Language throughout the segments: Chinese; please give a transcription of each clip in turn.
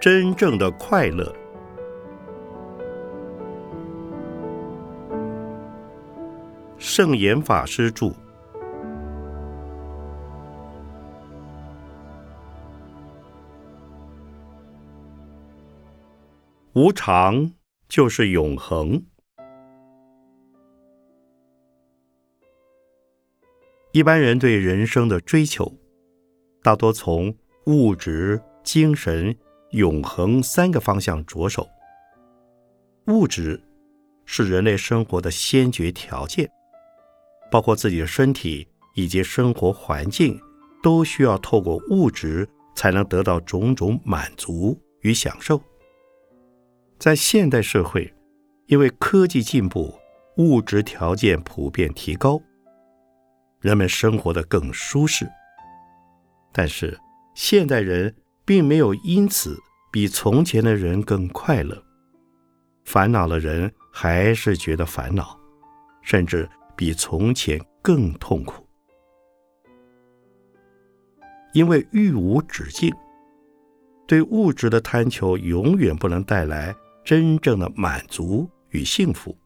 真正的快乐。圣严法师著。无常就是永恒。一般人对人生的追求，大多从物质、精神、永恒三个方向着手。物质是人类生活的先决条件，包括自己的身体以及生活环境，都需要透过物质才能得到种种满足与享受。在现代社会，因为科技进步，物质条件普遍提高。人们生活的更舒适，但是现代人并没有因此比从前的人更快乐。烦恼的人还是觉得烦恼，甚至比从前更痛苦，因为欲无止境，对物质的贪求永远不能带来真正的满足与幸福，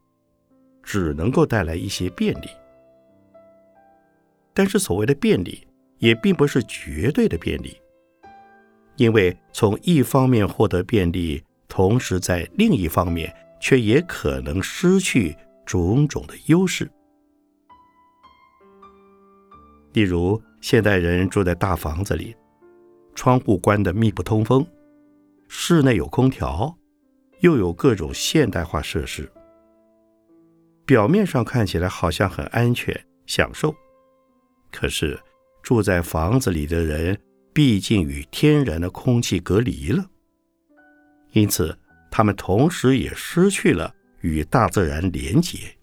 只能够带来一些便利。但是，所谓的便利也并不是绝对的便利，因为从一方面获得便利，同时在另一方面却也可能失去种种的优势。例如，现代人住在大房子里，窗户关得密不通风，室内有空调，又有各种现代化设施，表面上看起来好像很安全、享受。可是，住在房子里的人毕竟与天然的空气隔离了，因此他们同时也失去了与大自然连结。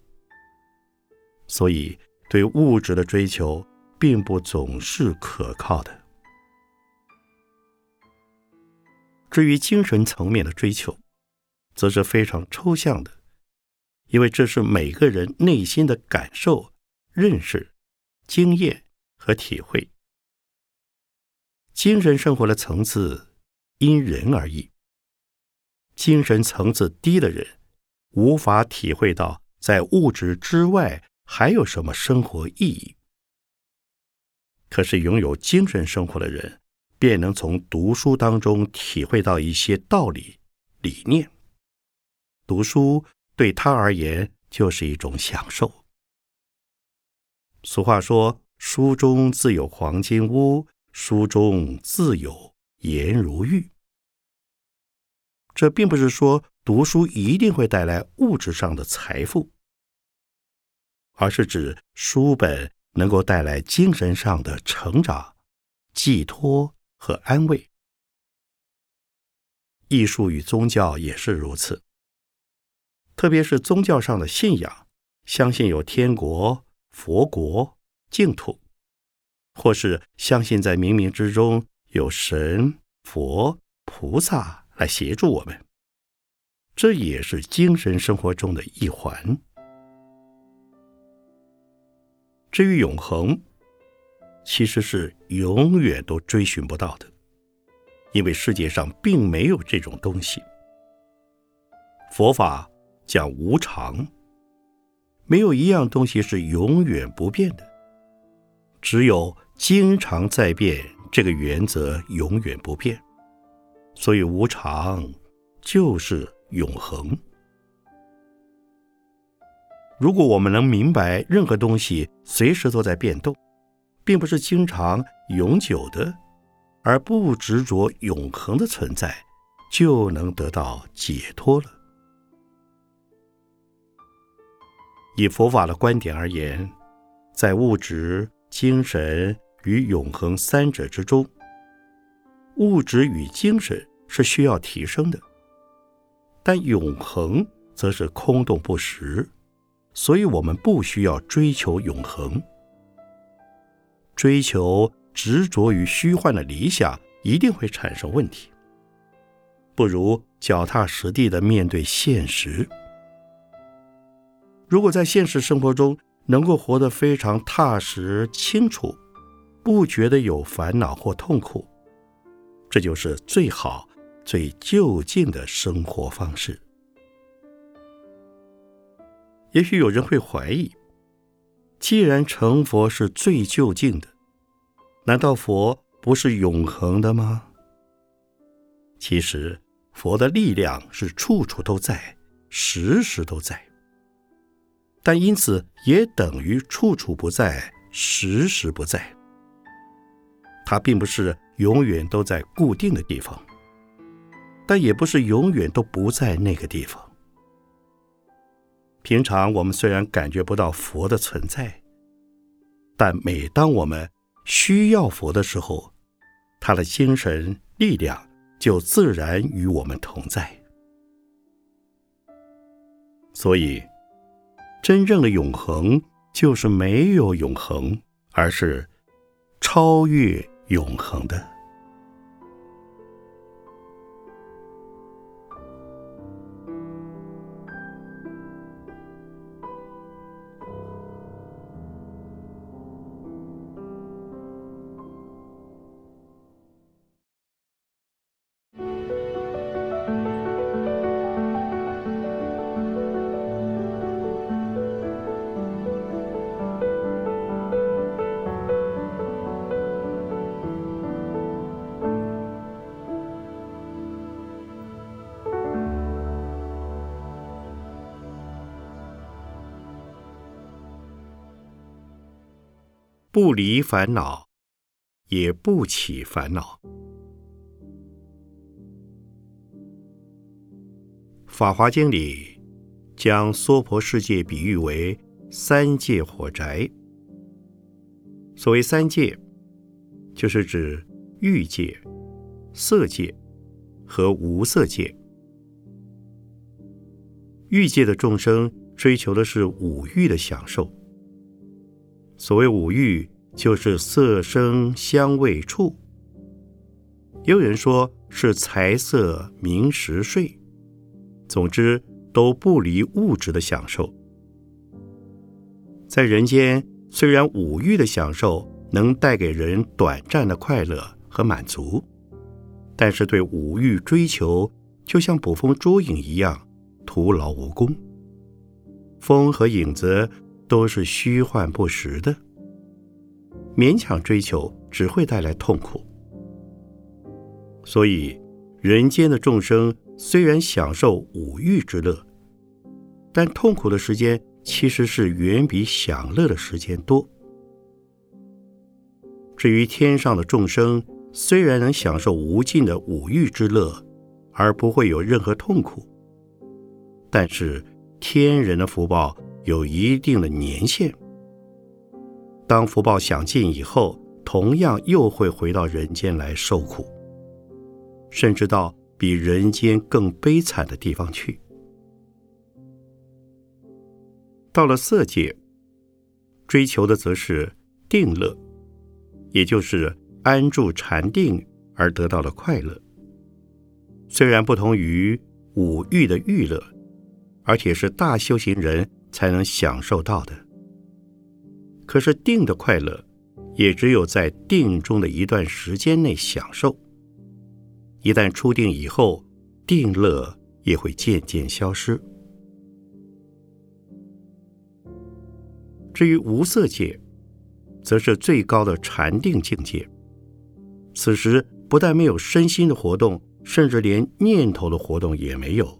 所以，对物质的追求并不总是可靠的。至于精神层面的追求，则是非常抽象的，因为这是每个人内心的感受、认识。经验和体会，精神生活的层次因人而异。精神层次低的人，无法体会到在物质之外还有什么生活意义。可是拥有精神生活的人，便能从读书当中体会到一些道理、理念。读书对他而言就是一种享受。俗话说：“书中自有黄金屋，书中自有颜如玉。”这并不是说读书一定会带来物质上的财富，而是指书本能够带来精神上的成长、寄托和安慰。艺术与宗教也是如此，特别是宗教上的信仰，相信有天国。佛国净土，或是相信在冥冥之中有神、佛、菩萨来协助我们，这也是精神生活中的一环。至于永恒，其实是永远都追寻不到的，因为世界上并没有这种东西。佛法讲无常。没有一样东西是永远不变的，只有经常在变这个原则永远不变，所以无常就是永恒。如果我们能明白任何东西随时都在变动，并不是经常永久的，而不执着永恒的存在，就能得到解脱了。以佛法的观点而言，在物质、精神与永恒三者之中，物质与精神是需要提升的，但永恒则是空洞不实，所以我们不需要追求永恒。追求执着于虚幻的理想，一定会产生问题。不如脚踏实地的面对现实。如果在现实生活中能够活得非常踏实、清楚，不觉得有烦恼或痛苦，这就是最好最就近的生活方式。也许有人会怀疑：既然成佛是最就近的，难道佛不是永恒的吗？其实，佛的力量是处处都在，时时都在，但因此也等于处处不在，时时不在。它并不是永远都在固定的地方，但也不是永远都不在那个地方。平常我们虽然感觉不到佛的存在，但每当我们需要佛的时候，他的精神力量就自然与我们同在。所以，真正的永恒就是没有永恒，而是超越永恒的。不离烦恼，也不起烦恼。《法华经》里将娑婆世界比喻为三界火宅。所谓三界，就是指欲界、色界和无色界。欲界的众生追求的是五欲的享受。所谓五欲，就是色、声、香味、触。也有人说是财色名食睡，总之都不离物质的享受。在人间，虽然五欲的享受能带给人短暂的快乐和满足，但是对五欲追求，就像捕风捉影一样，徒劳无功。风和影子。都是虚幻不实的，勉强追求只会带来痛苦。所以，人间的众生虽然享受五欲之乐，但痛苦的时间其实是远比享乐的时间多。至于天上的众生，虽然能享受无尽的五欲之乐，而不会有任何痛苦，但是天人的福报。有一定的年限，当福报享尽以后，同样又会回到人间来受苦，甚至到比人间更悲惨的地方去。到了色界，追求的则是定乐，也就是安住禅定而得到的快乐。虽然不同于五欲的欲乐，而且是大修行人。才能享受到的。可是定的快乐，也只有在定中的一段时间内享受。一旦出定以后，定乐也会渐渐消失。至于无色界，则是最高的禅定境界。此时不但没有身心的活动，甚至连念头的活动也没有，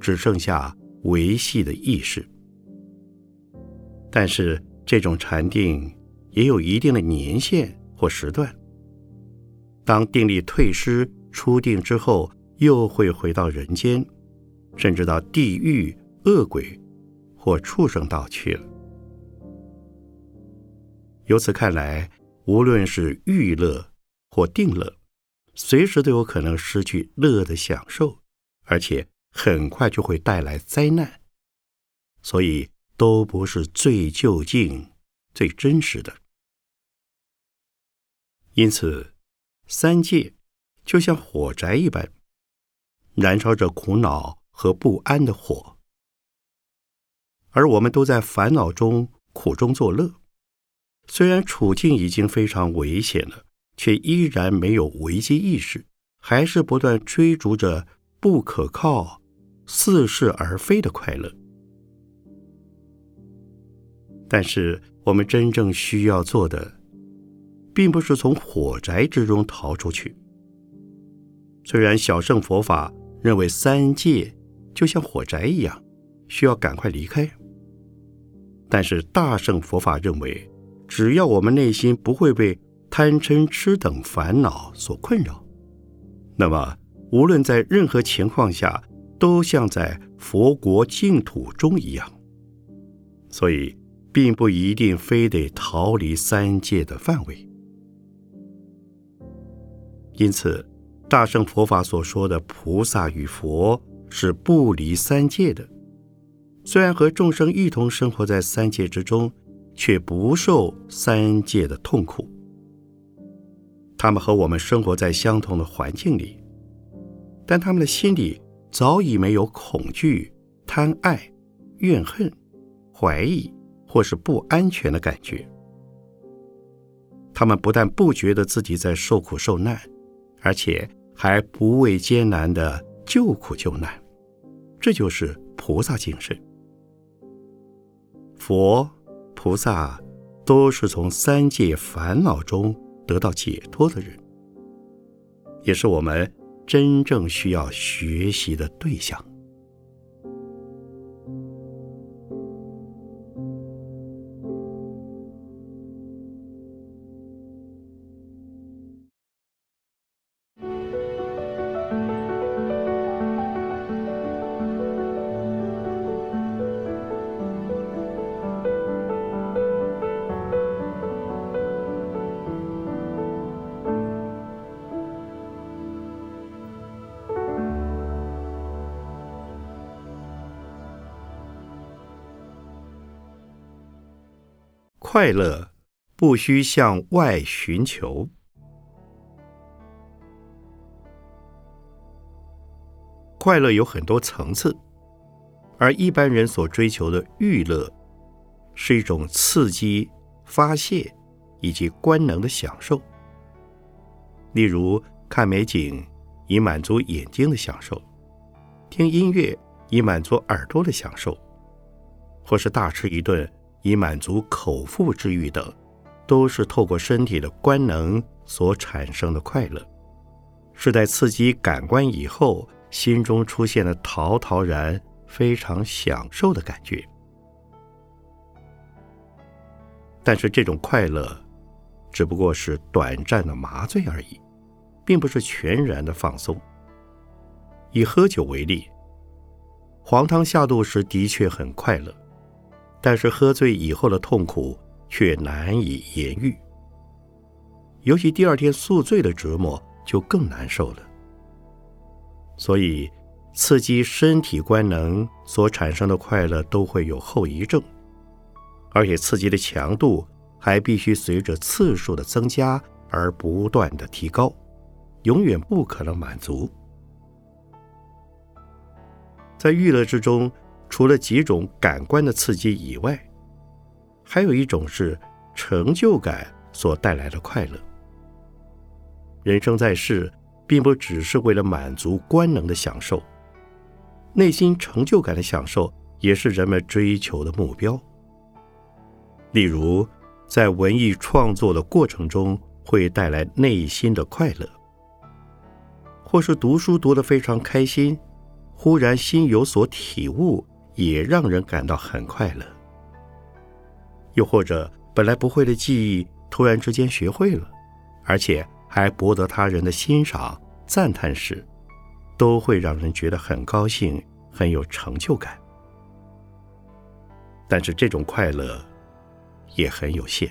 只剩下维系的意识。但是这种禅定也有一定的年限或时段。当定力退失、出定之后，又会回到人间，甚至到地狱、恶鬼或畜生道去了。由此看来，无论是欲乐或定乐，随时都有可能失去乐的享受，而且很快就会带来灾难。所以。都不是最就近、最真实的。因此，三界就像火宅一般，燃烧着苦恼和不安的火，而我们都在烦恼中苦中作乐。虽然处境已经非常危险了，却依然没有危机意识，还是不断追逐着不可靠、似是而非的快乐。但是，我们真正需要做的，并不是从火宅之中逃出去。虽然小乘佛法认为三界就像火宅一样，需要赶快离开，但是大乘佛法认为，只要我们内心不会被贪嗔痴等烦恼所困扰，那么无论在任何情况下，都像在佛国净土中一样。所以。并不一定非得逃离三界的范围，因此，大圣佛法所说的菩萨与佛是不离三界的。虽然和众生一同生活在三界之中，却不受三界的痛苦。他们和我们生活在相同的环境里，但他们的心里早已没有恐惧、贪爱、怨恨、怀疑。或是不安全的感觉，他们不但不觉得自己在受苦受难，而且还不畏艰难的救苦救难，这就是菩萨精神。佛、菩萨都是从三界烦恼中得到解脱的人，也是我们真正需要学习的对象。快乐不需向外寻求。快乐有很多层次，而一般人所追求的娱乐，是一种刺激、发泄以及官能的享受。例如，看美景以满足眼睛的享受，听音乐以满足耳朵的享受，或是大吃一顿。以满足口腹之欲等，都是透过身体的官能所产生的快乐，是在刺激感官以后，心中出现了陶陶然、非常享受的感觉。但是这种快乐，只不过是短暂的麻醉而已，并不是全然的放松。以喝酒为例，黄汤下肚时的确很快乐。但是喝醉以后的痛苦却难以言喻，尤其第二天宿醉的折磨就更难受了。所以，刺激身体官能所产生的快乐都会有后遗症，而且刺激的强度还必须随着次数的增加而不断的提高，永远不可能满足。在娱乐之中。除了几种感官的刺激以外，还有一种是成就感所带来的快乐。人生在世，并不只是为了满足官能的享受，内心成就感的享受也是人们追求的目标。例如，在文艺创作的过程中，会带来内心的快乐；或是读书读得非常开心，忽然心有所体悟。也让人感到很快乐。又或者，本来不会的技艺，突然之间学会了，而且还博得他人的欣赏、赞叹时，都会让人觉得很高兴、很有成就感。但是这种快乐也很有限，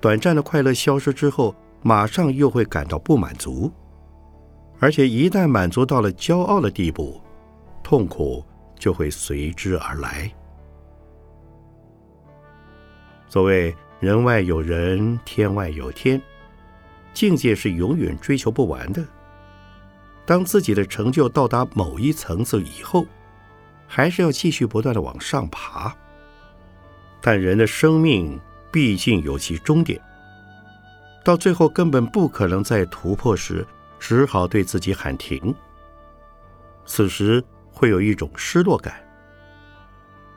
短暂的快乐消失之后，马上又会感到不满足，而且一旦满足到了骄傲的地步，痛苦。就会随之而来。所谓“人外有人，天外有天”，境界是永远追求不完的。当自己的成就到达某一层次以后，还是要继续不断的往上爬。但人的生命毕竟有其终点，到最后根本不可能再突破时，只好对自己喊停。此时会有一种失落感，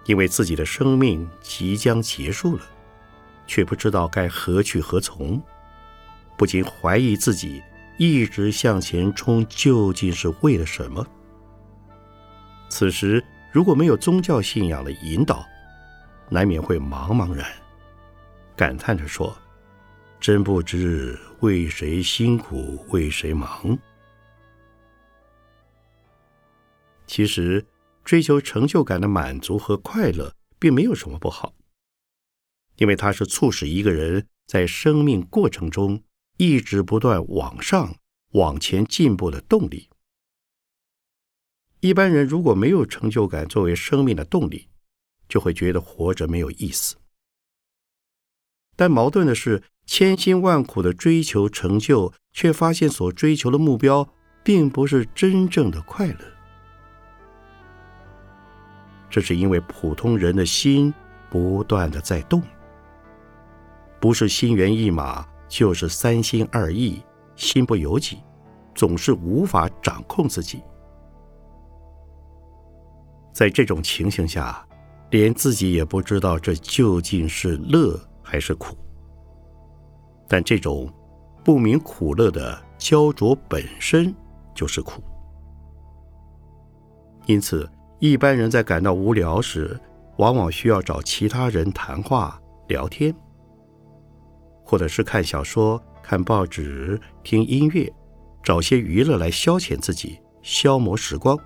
因为自己的生命即将结束了，却不知道该何去何从，不禁怀疑自己一直向前冲究竟是为了什么。此时如果没有宗教信仰的引导，难免会茫茫然，感叹着说：“真不知为谁辛苦为谁忙。”其实，追求成就感的满足和快乐，并没有什么不好，因为它是促使一个人在生命过程中一直不断往上、往前进步的动力。一般人如果没有成就感作为生命的动力，就会觉得活着没有意思。但矛盾的是，千辛万苦的追求成就，却发现所追求的目标并不是真正的快乐。这是因为普通人的心不断的在动，不是心猿意马，就是三心二意，心不由己，总是无法掌控自己。在这种情形下，连自己也不知道这究竟是乐还是苦。但这种不明苦乐的焦灼本身就是苦，因此。一般人在感到无聊时，往往需要找其他人谈话、聊天，或者是看小说、看报纸、听音乐，找些娱乐来消遣自己、消磨时光，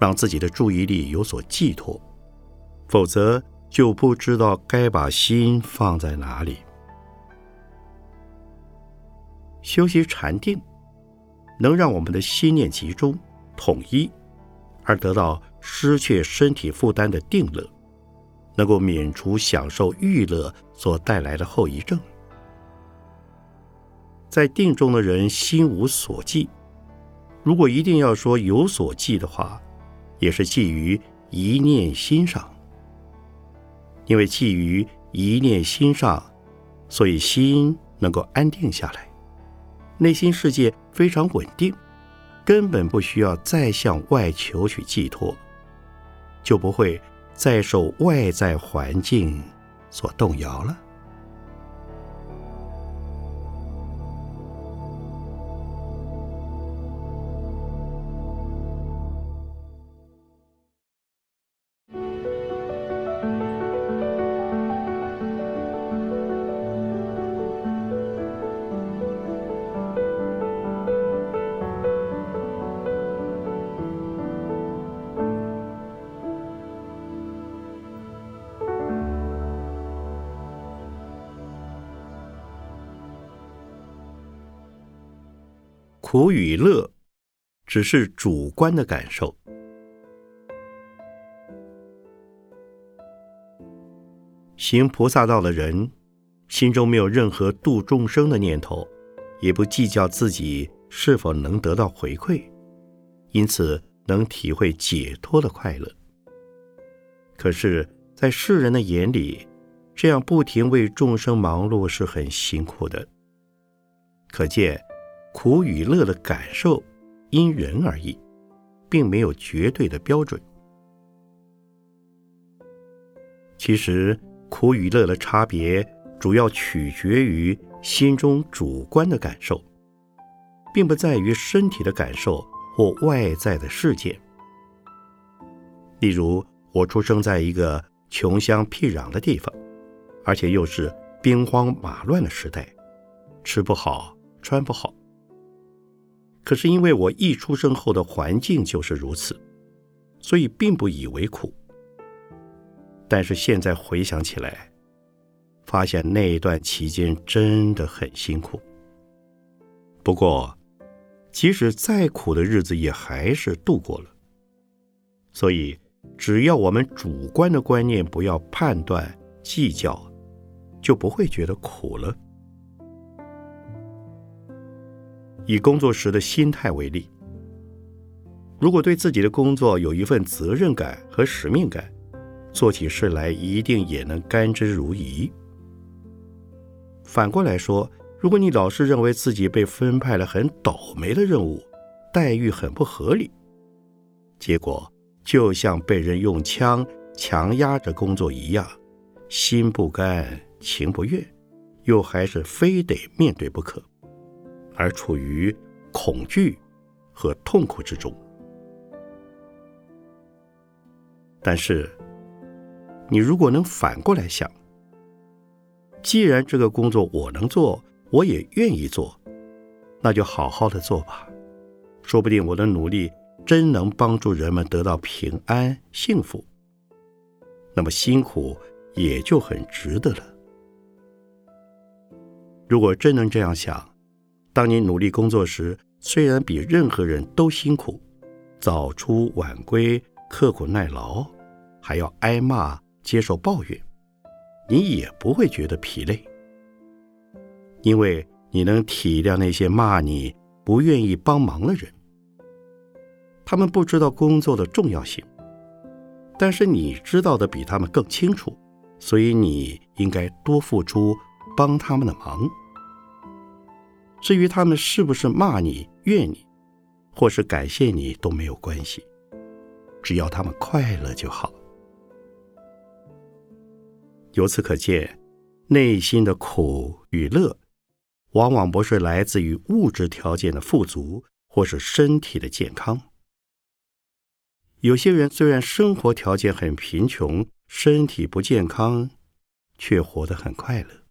让自己的注意力有所寄托。否则，就不知道该把心放在哪里。修习禅定，能让我们的心念集中、统一。而得到失去身体负担的定乐，能够免除享受欲乐所带来的后遗症。在定中的人心无所寄，如果一定要说有所寄的话，也是寄于一念心上。因为寄于一念心上，所以心能够安定下来，内心世界非常稳定。根本不需要再向外求取寄托，就不会再受外在环境所动摇了。苦与乐，只是主观的感受。行菩萨道的人，心中没有任何度众生的念头，也不计较自己是否能得到回馈，因此能体会解脱的快乐。可是，在世人的眼里，这样不停为众生忙碌是很辛苦的。可见。苦与乐的感受因人而异，并没有绝对的标准。其实，苦与乐的差别主要取决于心中主观的感受，并不在于身体的感受或外在的事件。例如，我出生在一个穷乡僻壤的地方，而且又是兵荒马乱的时代，吃不好，穿不好。可是因为我一出生后的环境就是如此，所以并不以为苦。但是现在回想起来，发现那一段期间真的很辛苦。不过，即使再苦的日子也还是度过了。所以，只要我们主观的观念不要判断计较，就不会觉得苦了。以工作时的心态为例，如果对自己的工作有一份责任感和使命感，做起事来一定也能甘之如饴。反过来说，如果你老是认为自己被分派了很倒霉的任务，待遇很不合理，结果就像被人用枪强压着工作一样，心不甘情不愿，又还是非得面对不可，而处于恐惧和痛苦之中。但是，你如果能反过来想，既然这个工作我能做，我也愿意做，那就好好的做吧。说不定我的努力真能帮助人们得到平安幸福，那么辛苦也就很值得了。如果真能这样想，当你努力工作时，虽然比任何人都辛苦，早出晚归、刻苦耐劳，还要挨骂、接受抱怨，你也不会觉得疲累。因为你能体谅那些骂你、不愿意帮忙的人，他们不知道工作的重要性，但是你知道的比他们更清楚，所以你应该多付出，帮他们的忙。至于他们是不是骂你、怨你，或是感谢你都没有关系，只要他们快乐就好。由此可见，内心的苦与乐。往往不是来自于物质条件的富足，或是身体的健康。有些人虽然生活条件很贫穷，身体不健康，却活得很快乐；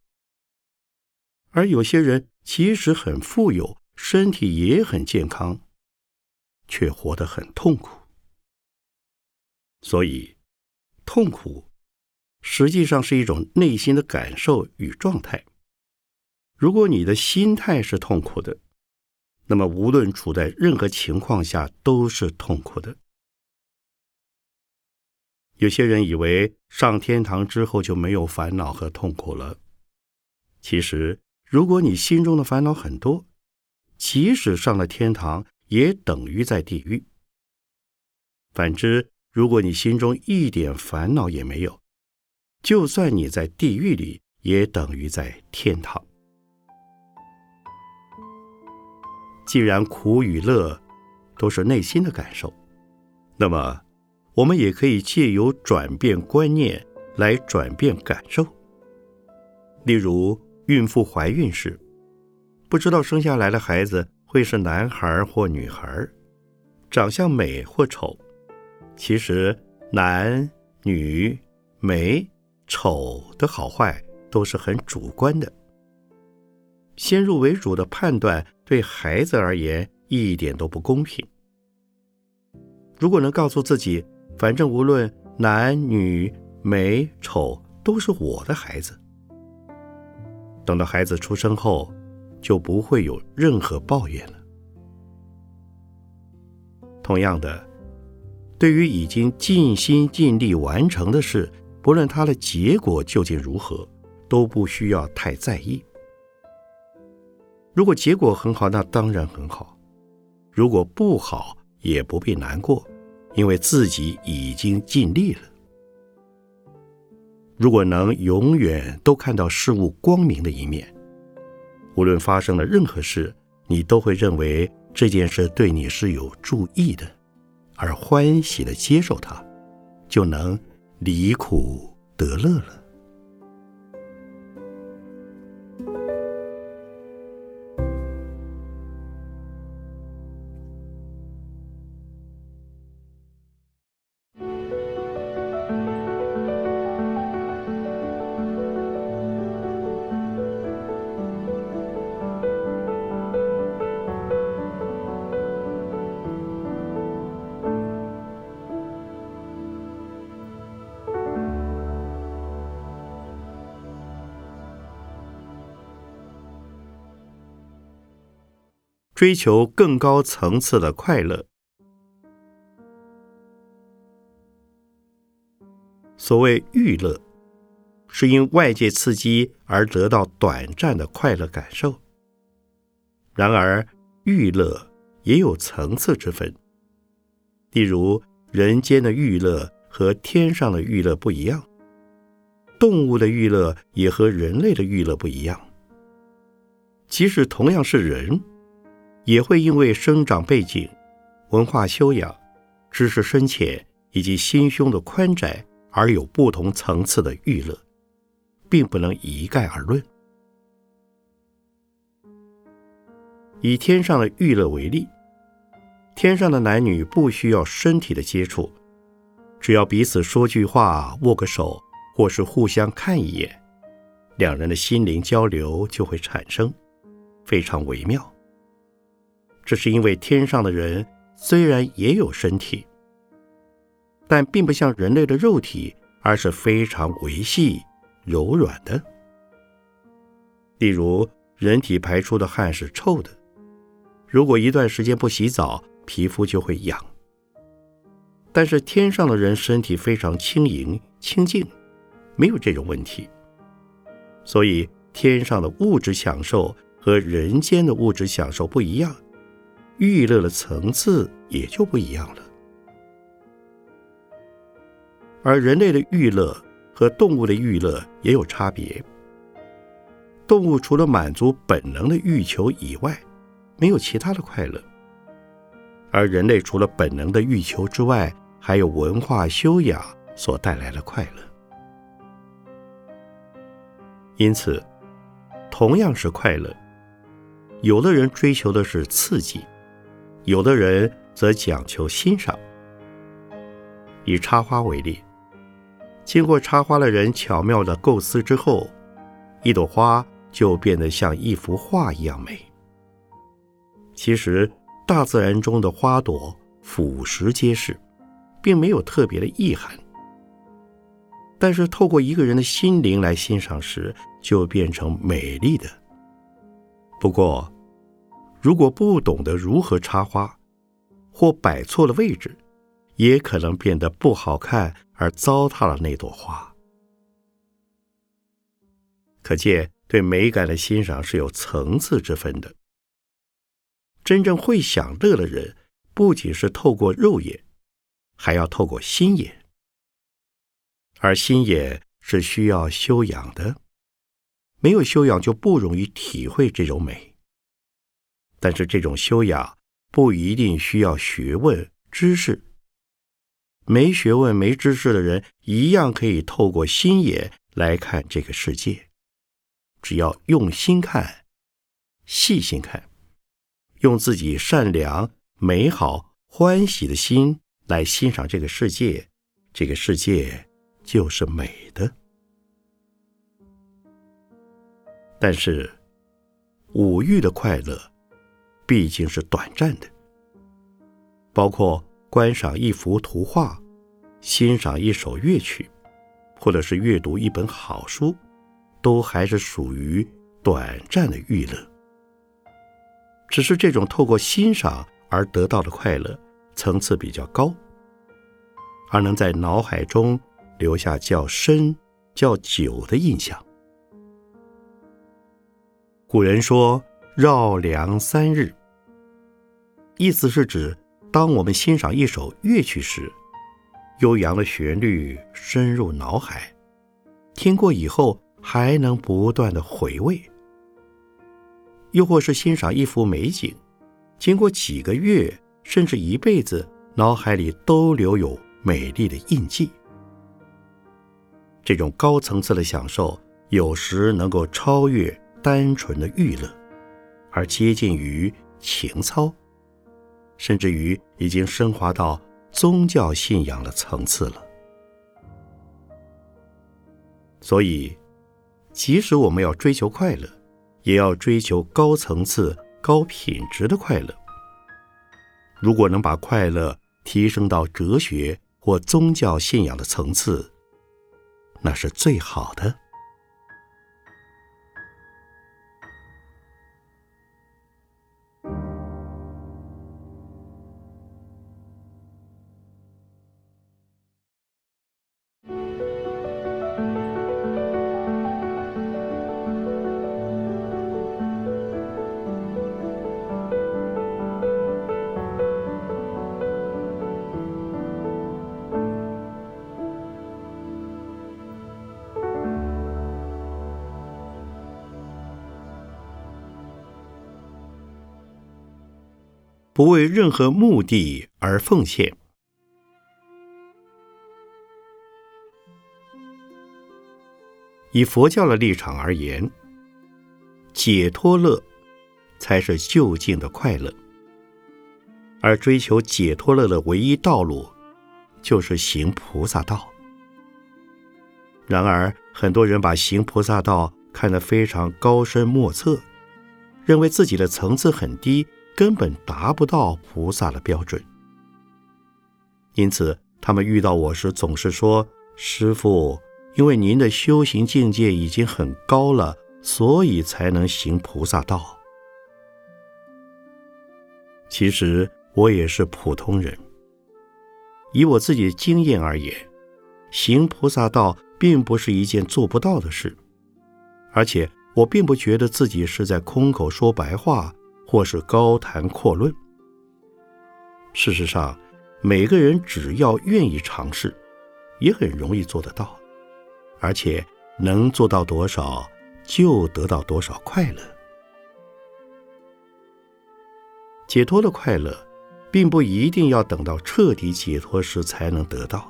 而有些人其实很富有，身体也很健康，却活得很痛苦。所以，痛苦实际上是一种内心的感受与状态。如果你的心态是痛苦的，那么无论处在任何情况下都是痛苦的。有些人以为上天堂之后就没有烦恼和痛苦了，其实，如果你心中的烦恼很多，即使上了天堂，也等于在地狱。反之，如果你心中一点烦恼也没有，就算你在地狱里，也等于在天堂。既然苦与乐都是内心的感受，那么我们也可以借由转变观念来转变感受。例如，孕妇怀孕时，不知道生下来的孩子会是男孩或女孩，长相美或丑。其实，男女美丑的好坏都是很主观的。先入为主的判断对孩子而言一点都不公平。如果能告诉自己，反正无论男女美丑都是我的孩子，等到孩子出生后，就不会有任何抱怨了。同样的，对于已经尽心尽力完成的事，不论它的结果究竟如何，都不需要太在意。如果结果很好，那当然很好；如果不好，也不必难过，因为自己已经尽力了。如果能永远都看到事物光明的一面，无论发生了任何事，你都会认为这件事对你是有助益的，而欢喜的接受它，就能离苦得乐了。追求更高层次的快乐。所谓欲乐，是因外界刺激而得到短暂的快乐感受。然而，欲乐也有层次之分。例如，人间的欲乐和天上的欲乐不一样，动物的欲乐也和人类的欲乐不一样。即使同样是人，也会因为生长背景、文化修养、知识深浅以及心胸的宽窄而有不同层次的娱乐，并不能一概而论。以天上的娱乐为例，天上的男女不需要身体的接触，只要彼此说句话、握个手，或是互相看一眼，两人的心灵交流就会产生，非常微妙。这是因为天上的人虽然也有身体，但并不像人类的肉体，而是非常维细、柔软的。例如，人体排出的汗是臭的。如果一段时间不洗澡，皮肤就会痒。但是天上的人身体非常轻盈清净，没有这种问题。所以天上的物质享受和人间的物质享受不一样，娱乐的层次也就不一样了。而人类的娱乐和动物的娱乐也有差别。动物除了满足本能的欲求以外，没有其他的快乐，而人类除了本能的欲求之外，还有文化修养所带来的快乐。因此，同样是快乐，有的人追求的是刺激，有的人则讲求欣赏。以插花为例，经过插花的人巧妙的构思之后，一朵花就变得像一幅画一样美。其实，大自然中的花朵俯拾皆是，并没有特别的意涵。但是，透过一个人的心灵来欣赏时，就变成美丽的。不过，如果不懂得如何插花，或摆错了位置，也可能变得不好看而糟蹋了那朵花。可见，对美感的欣赏是有层次之分的。真正会享乐的人，不仅是透过肉眼，还要透过心眼。而心眼是需要修养的，没有修养就不容易体会这种美。但是这种修养不一定需要学问知识，没学问没知识的人一样可以透过心眼来看这个世界。只要用心看，细心看。用自己善良、美好、欢喜的心来欣赏这个世界，这个世界就是美的。但是，五欲的快乐毕竟是短暂的，包括观赏一幅图画、欣赏一首乐曲，或者是阅读一本好书，都还是属于短暂的娱乐。只是这种透过欣赏而得到的快乐层次比较高，而能在脑海中留下较深、较久的印象。古人说“绕梁三日”，意思是指当我们欣赏一首乐曲时，悠扬的旋律深入脑海，听过以后还能不断的回味。又或是欣赏一幅美景，经过几个月甚至一辈子，脑海里都留有美丽的印记。这种高层次的享受，有时能够超越单纯的娱乐，而接近于情操，甚至于已经升华到宗教信仰的层次了。所以，即使我们要追求快乐，也要追求高层次、高品质的快乐。如果能把快乐提升到哲学或宗教信仰的层次，那是最好的。不为任何目的而奉献。以佛教的立场而言，解脱乐才是究竟的快乐，而追求解脱乐的唯一道路，就是行菩萨道。然而，很多人把行菩萨道看得非常高深莫测，认为自己的层次很低，根本达不到菩萨的标准。因此，他们遇到我时总是说：“师父。”因为您的修行境界已经很高了，所以才能行菩萨道。其实我也是普通人。以我自己的经验而言，行菩萨道并不是一件做不到的事，而且我并不觉得自己是在空口说白话，或是高谈阔论。事实上，每个人只要愿意尝试，也很容易做得到。而且能做到多少，就得到多少快乐。解脱的快乐，并不一定要等到彻底解脱时才能得到。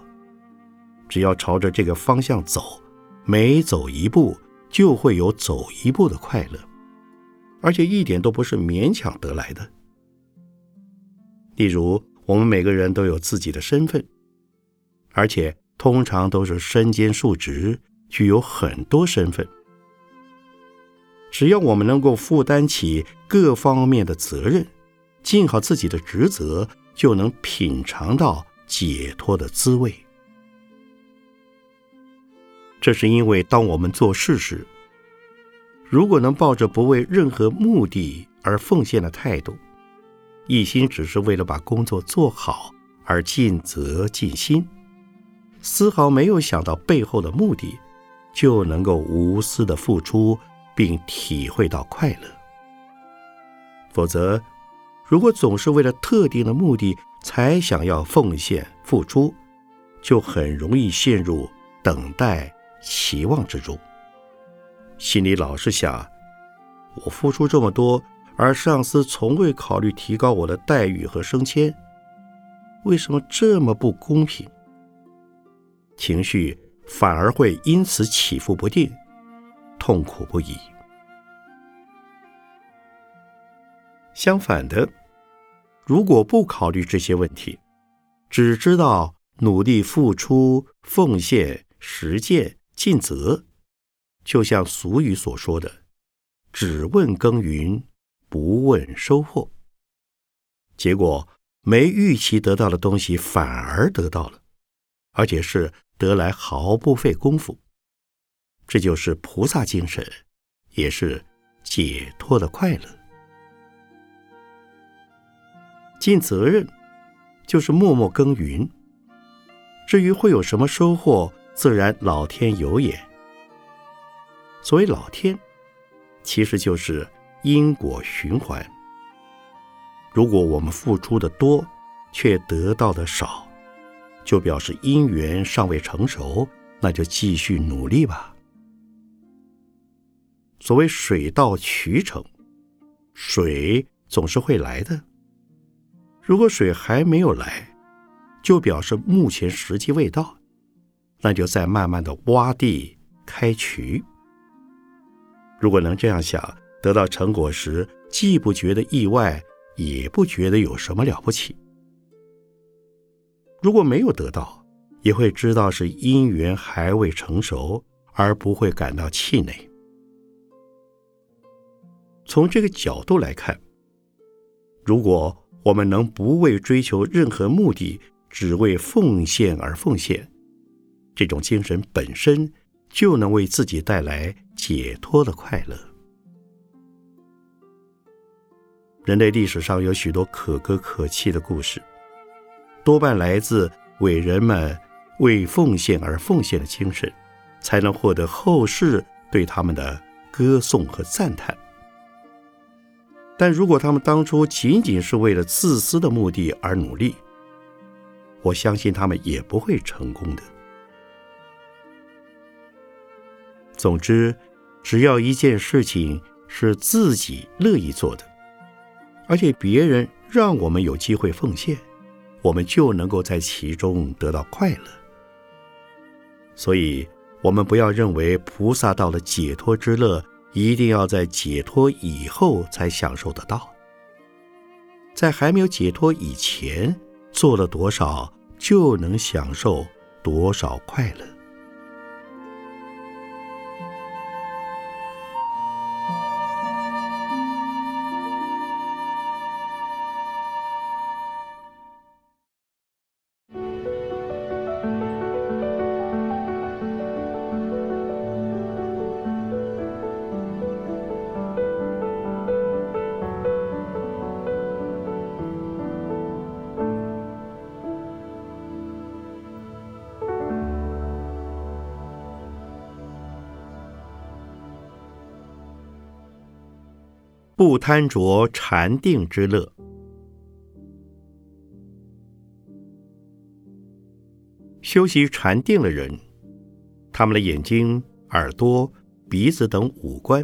只要朝着这个方向走，每走一步就会有走一步的快乐，而且一点都不是勉强得来的。例如，我们每个人都有自己的身份，而且。通常都是身兼数职，具有很多身份。只要我们能够负担起各方面的责任，尽好自己的职责，就能品尝到解脱的滋味。这是因为，当我们做事时，如果能抱着不为任何目的而奉献的态度，一心只是为了把工作做好而尽责尽心。丝毫没有想到背后的目的，就能够无私的付出，并体会到快乐。否则，如果总是为了特定的目的才想要奉献付出，就很容易陷入等待期望之中。心里老是想：我付出这么多，而上司从未考虑提高我的待遇和升迁，为什么这么不公平？情绪反而会因此起伏不定，痛苦不已。相反的，如果不考虑这些问题，只知道努力付出、奉献、实践、尽责，就像俗语所说的“只问耕耘，不问收获”，结果没预期得到的东西反而得到了，而且是。得来毫不费功夫，这就是菩萨精神，也是解脱的快乐。尽责任就是默默耕耘，至于会有什么收获，自然老天有眼。所谓老天，其实就是因果循环。如果我们付出的多，却得到的少。就表示因缘尚未成熟，那就继续努力吧。所谓水到渠成，水总是会来的。如果水还没有来，就表示目前时机未到，那就再慢慢的挖地开渠。如果能这样想，得到成果时，既不觉得意外，也不觉得有什么了不起。如果没有得到，也会知道是因缘还未成熟，而不会感到气馁。从这个角度来看，如果我们能不为追求任何目的，只为奉献而奉献，这种精神本身就能为自己带来解脱的快乐。人类历史上有许多可歌可泣的故事。多半来自伟人们为奉献而奉献的精神，才能获得后世对他们的歌颂和赞叹。但如果他们当初仅仅是为了自私的目的而努力，我相信他们也不会成功的。总之，只要一件事情是自己乐意做的，而且别人。让我们有机会奉献，我们就能够在其中得到快乐。所以，我们不要认为菩萨到了解脱之乐，一定要在解脱以后才享受得到。在还没有解脱以前，做了多少，就能享受多少快乐。不贪着禅定之乐。修习禅定的人，他们的眼睛、耳朵、鼻子等五官，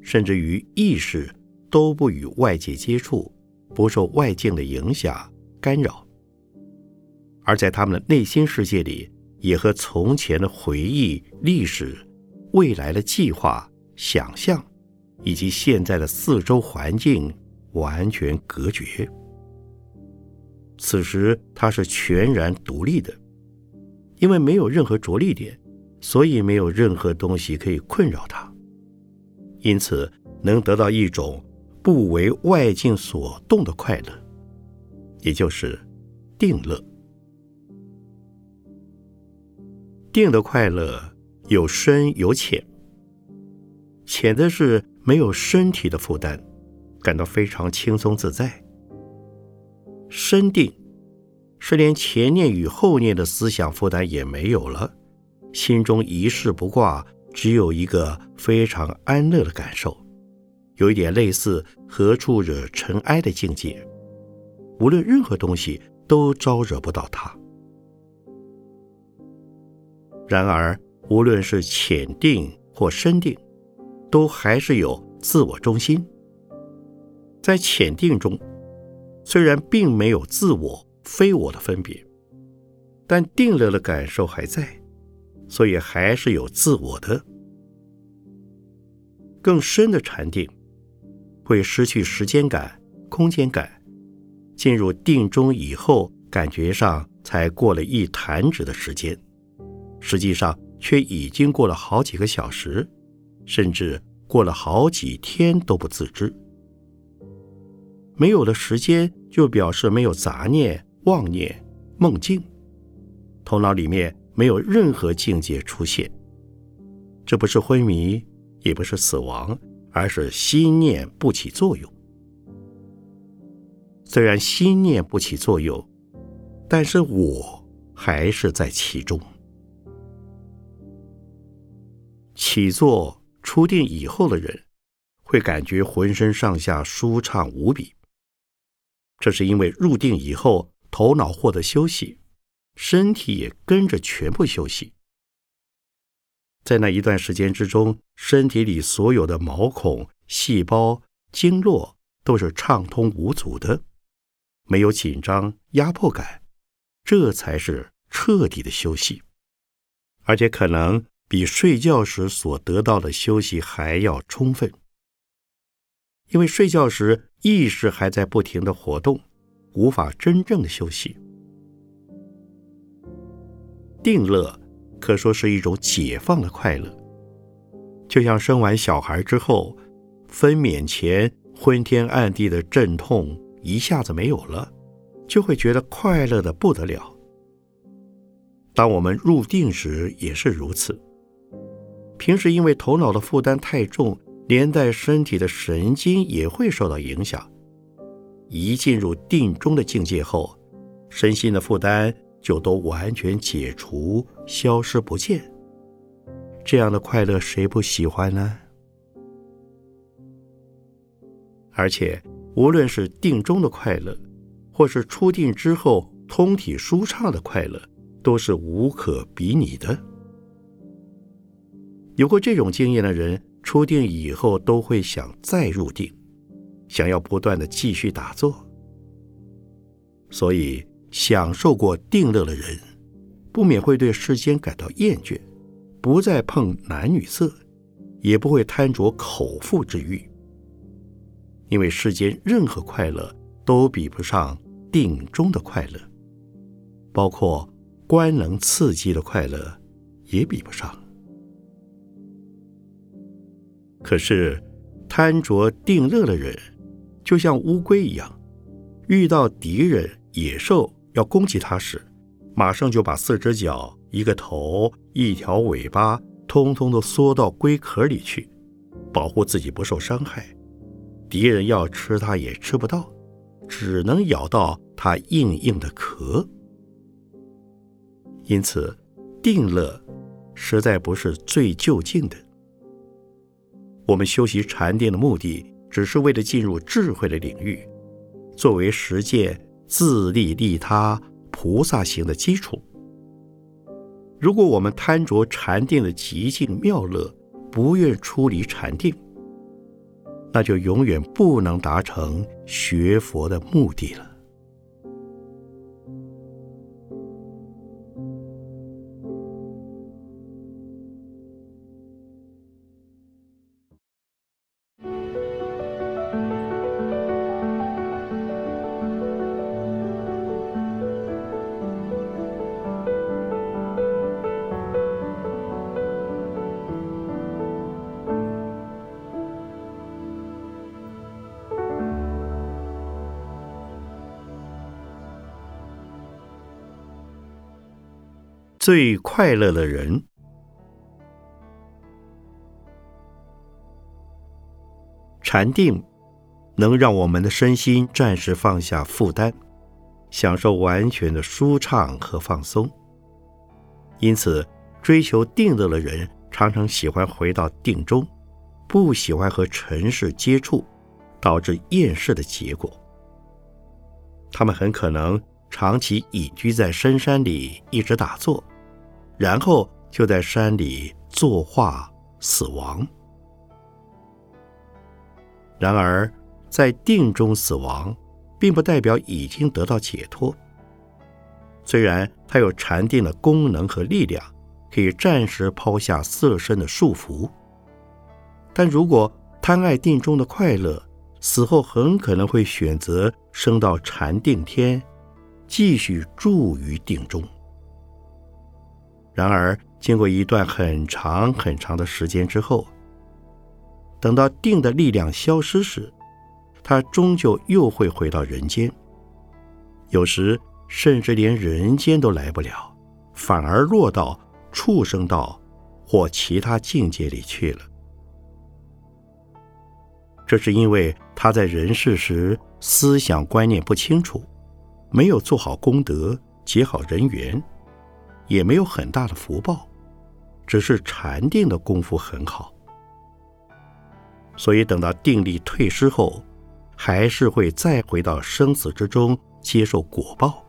甚至于意识，都不与外界接触，不受外境的影响干扰。而在他们的内心世界里，也和从前的回忆、历史、未来的计划、想象。以及现在的四周环境完全隔绝。此时他是全然独立的，因为没有任何着力点，所以没有任何东西可以困扰他，因此能得到一种不为外境所动的快乐，也就是定乐。定的快乐有深有浅，浅的是。没有身体的负担，感到非常轻松自在。身定是连前念与后念的思想负担也没有了，心中一事不挂，只有一个非常安乐的感受，有一点类似何处惹尘埃的境界，无论任何东西都招惹不到他。然而，无论是浅定或深定。都还是有自我中心，在浅定中，虽然并没有自我非我的分别，但定了的感受还在，所以还是有自我的。更深的禅定会失去时间感、空间感，进入定中以后，感觉上才过了一弹指的时间，实际上却已经过了好几个小时。甚至过了好几天都不自知。没有了时间，就表示没有杂念、妄念、梦境，头脑里面没有任何境界出现。这不是昏迷，也不是死亡，而是心念不起作用。虽然心念不起作用，但是我还是在其中。起坐。出定以后的人，会感觉浑身上下舒畅无比。这是因为入定以后，头脑获得休息，身体也跟着全部休息。在那一段时间之中，身体里所有的毛孔、细胞、经络都是畅通无阻的，没有紧张压迫感，这才是彻底的休息，而且可能。比睡觉时所得到的休息还要充分，因为睡觉时意识还在不停的活动，无法真正的休息。定乐可说是一种解放的快乐，就像生完小孩之后，分娩前昏天暗地的阵痛一下子没有了，就会觉得快乐的不得了。当我们入定时也是如此。平时因为头脑的负担太重，连带身体的神经也会受到影响。一进入定中的境界后，身心的负担就都完全解除，消失不见。这样的快乐谁不喜欢呢？而且，无论是定中的快乐，或是出定之后通体舒畅的快乐，都是无可比拟的。有过这种经验的人，出定以后都会想再入定，想要不断的继续打坐，所以享受过定乐的人，不免会对世间感到厌倦，不再碰男女色，也不会贪着口腹之欲。因为世间任何快乐都比不上定中的快乐，包括官能刺激的快乐也比不上。可是贪着定乐的人，就像乌龟一样，遇到敌人野兽要攻击他时，马上就把四只脚、一个头、一条尾巴，通通都缩到龟壳里去，保护自己不受伤害。敌人要吃它也吃不到，只能咬到它硬硬的壳。因此，定乐实在不是最就近的。我们修习禅定的目的，只是为了进入智慧的领域，作为实践自利利他菩萨行的基础。如果我们贪着禅定的极静妙乐，不愿出离禅定，那就永远不能达成学佛的目的了。最快乐的人，禅定能让我们的身心暂时放下负担，享受完全的舒畅和放松。因此，追求定乐的人常常喜欢回到定中，不喜欢和尘世接触，导致厌世的结果。他们很可能长期隐居在深山里，一直打坐。然后就在山里作画死亡。然而，在定中死亡，并不代表已经得到解脱。虽然它有禅定的功能和力量，可以暂时抛下色身的束缚，但如果贪爱定中的快乐，死后很可能会选择升到禅定天，继续住于定中。然而，经过一段很长很长的时间之后，等到定的力量消失时，他终究又会回到人间。有时甚至连人间都来不了，反而落到畜生道或其他境界里去了。这是因为他在人世时思想观念不清楚，没有做好功德，结好人缘。也没有很大的福报，只是禅定的功夫很好，所以等到定力退失后，还是会再回到生死之中接受果报。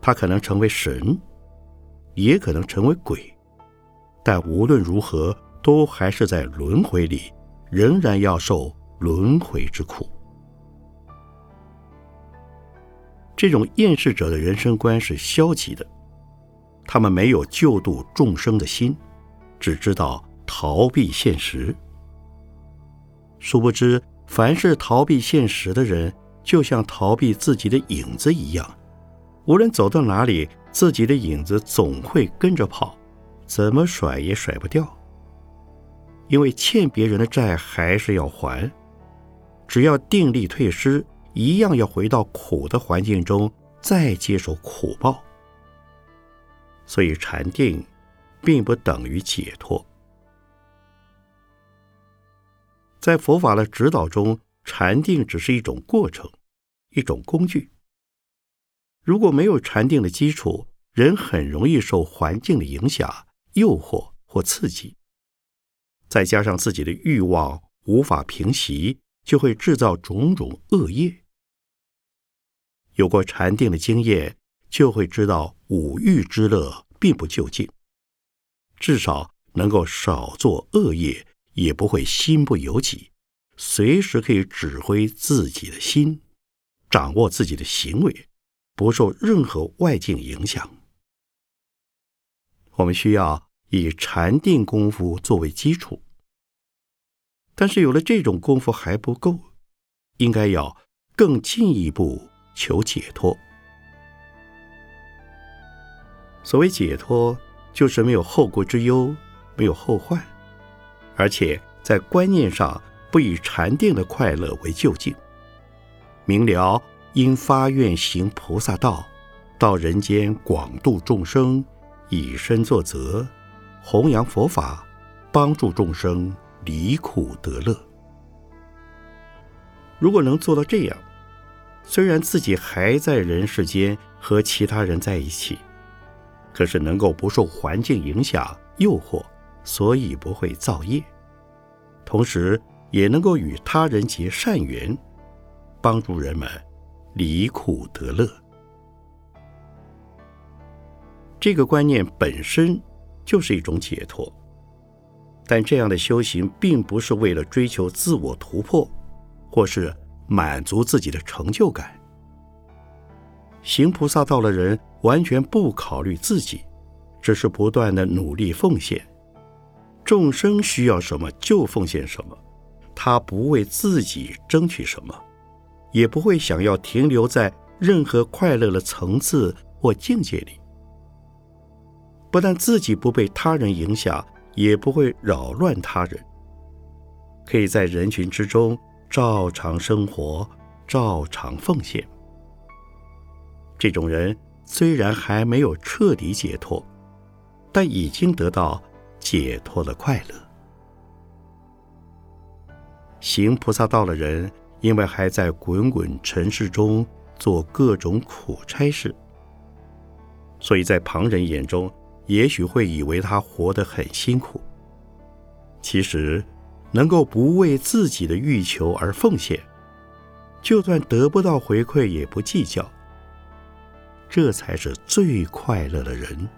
他可能成为神，也可能成为鬼，但无论如何，都还是在轮回里，仍然要受轮回之苦。这种厌世者的人生观是消极的，他们没有救度众生的心，只知道逃避现实。殊不知，凡是逃避现实的人，就像逃避自己的影子一样，无论走到哪里，自己的影子总会跟着跑，怎么甩也甩不掉。因为欠别人的债还是要还，只要定力退失。一样要回到苦的环境中，再接受苦报。所以禅定并不等于解脱。在佛法的指导中，禅定只是一种过程，一种工具。如果没有禅定的基础，人很容易受环境的影响、诱惑或刺激，再加上自己的欲望无法平息。就会制造种种恶业。有过禅定的经验，就会知道五欲之乐并不就近，至少能够少做恶业，也不会心不由己，随时可以指挥自己的心，掌握自己的行为，不受任何外境影响。我们需要以禅定功夫作为基础，但是有了这种功夫还不够，应该要更进一步求解脱。所谓解脱，就是没有后顾之忧，没有后患，而且在观念上不以禅定的快乐为究竟，明了应发愿行菩萨道，到人间广度众生。以身作则，弘扬佛法，帮助众生离苦得乐。如果能做到这样，虽然自己还在人世间和其他人在一起，可是能够不受环境影响、诱惑，所以不会造业，同时也能够与他人结善缘，帮助人们离苦得乐。这个观念本身就是一种解脱，但这样的修行并不是为了追求自我突破，或是满足自己的成就感。行菩萨道的人完全不考虑自己，只是不断的努力奉献，众生需要什么就奉献什么，他不为自己争取什么，也不会想要停留在任何快乐的层次或境界里。不但自己不被他人影响，也不会扰乱他人，可以在人群之中照常生活，照常奉献。这种人虽然还没有彻底解脱，但已经得到解脱的快乐。行菩萨道的人，因为还在滚滚尘世中做各种苦差事，所以在旁人眼中。也许会以为他活得很辛苦，其实能够不为自己的欲求而奉献，就算得不到回馈也不计较，这才是最快乐的人。